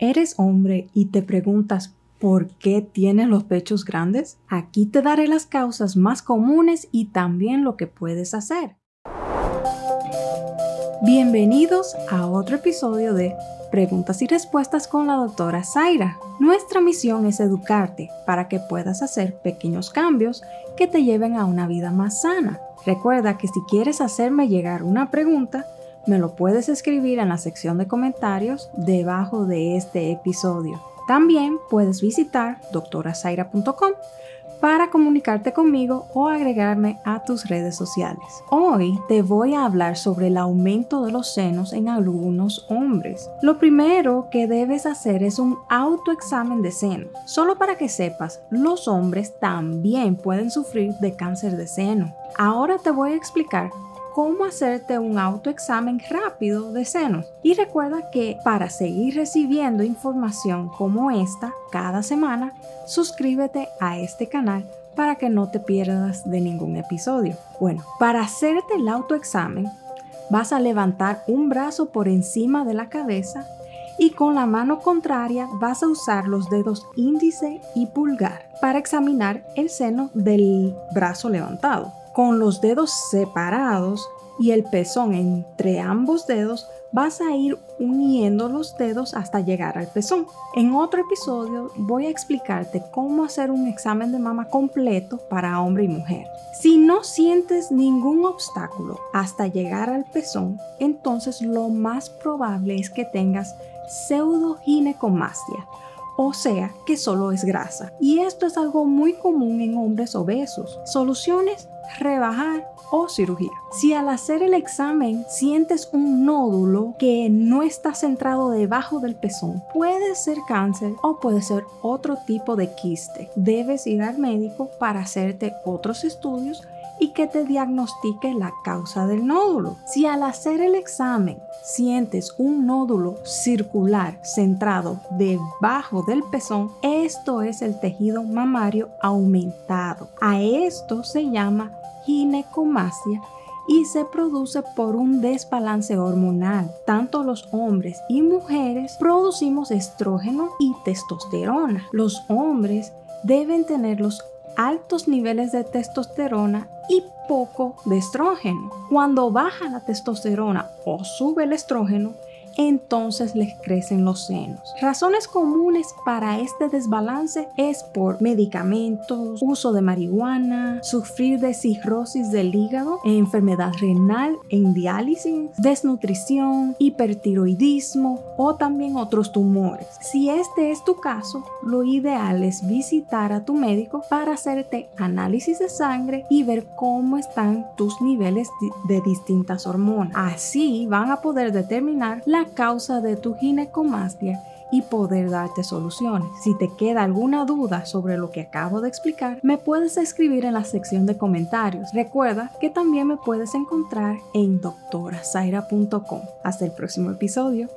¿Eres hombre y te preguntas por qué tienes los pechos grandes? Aquí te daré las causas más comunes y también lo que puedes hacer. Bienvenidos a otro episodio de Preguntas y Respuestas con la doctora Zaira. Nuestra misión es educarte para que puedas hacer pequeños cambios que te lleven a una vida más sana. Recuerda que si quieres hacerme llegar una pregunta, me lo puedes escribir en la sección de comentarios debajo de este episodio. También puedes visitar doctorazaira.com para comunicarte conmigo o agregarme a tus redes sociales. Hoy te voy a hablar sobre el aumento de los senos en algunos hombres. Lo primero que debes hacer es un autoexamen de seno. Solo para que sepas, los hombres también pueden sufrir de cáncer de seno. Ahora te voy a explicar cómo hacerte un autoexamen rápido de senos. Y recuerda que para seguir recibiendo información como esta cada semana, suscríbete a este canal para que no te pierdas de ningún episodio. Bueno, para hacerte el autoexamen, vas a levantar un brazo por encima de la cabeza y con la mano contraria vas a usar los dedos índice y pulgar para examinar el seno del brazo levantado con los dedos separados y el pezón entre ambos dedos, vas a ir uniendo los dedos hasta llegar al pezón. En otro episodio voy a explicarte cómo hacer un examen de mama completo para hombre y mujer. Si no sientes ningún obstáculo hasta llegar al pezón, entonces lo más probable es que tengas pseudoginecomastia o sea que solo es grasa. Y esto es algo muy común en hombres obesos. Soluciones, rebajar o cirugía. Si al hacer el examen sientes un nódulo que no está centrado debajo del pezón, puede ser cáncer o puede ser otro tipo de quiste. Debes ir al médico para hacerte otros estudios y que te diagnostique la causa del nódulo. Si al hacer el examen sientes un nódulo circular centrado debajo del pezón, esto es el tejido mamario aumentado. A esto se llama ginecomastia y se produce por un desbalance hormonal. Tanto los hombres y mujeres producimos estrógeno y testosterona. Los hombres deben tener los altos niveles de testosterona y poco de estrógeno. Cuando baja la testosterona o sube el estrógeno, entonces les crecen los senos. Razones comunes para este desbalance es por medicamentos, uso de marihuana, sufrir de cirrosis del hígado, enfermedad renal, en diálisis, desnutrición, hipertiroidismo o también otros tumores. Si este es tu caso, lo ideal es visitar a tu médico para hacerte análisis de sangre y ver cómo están tus niveles de distintas hormonas. Así van a poder determinar la causa de tu ginecomastia y poder darte soluciones. Si te queda alguna duda sobre lo que acabo de explicar, me puedes escribir en la sección de comentarios. Recuerda que también me puedes encontrar en doctorazaira.com. Hasta el próximo episodio.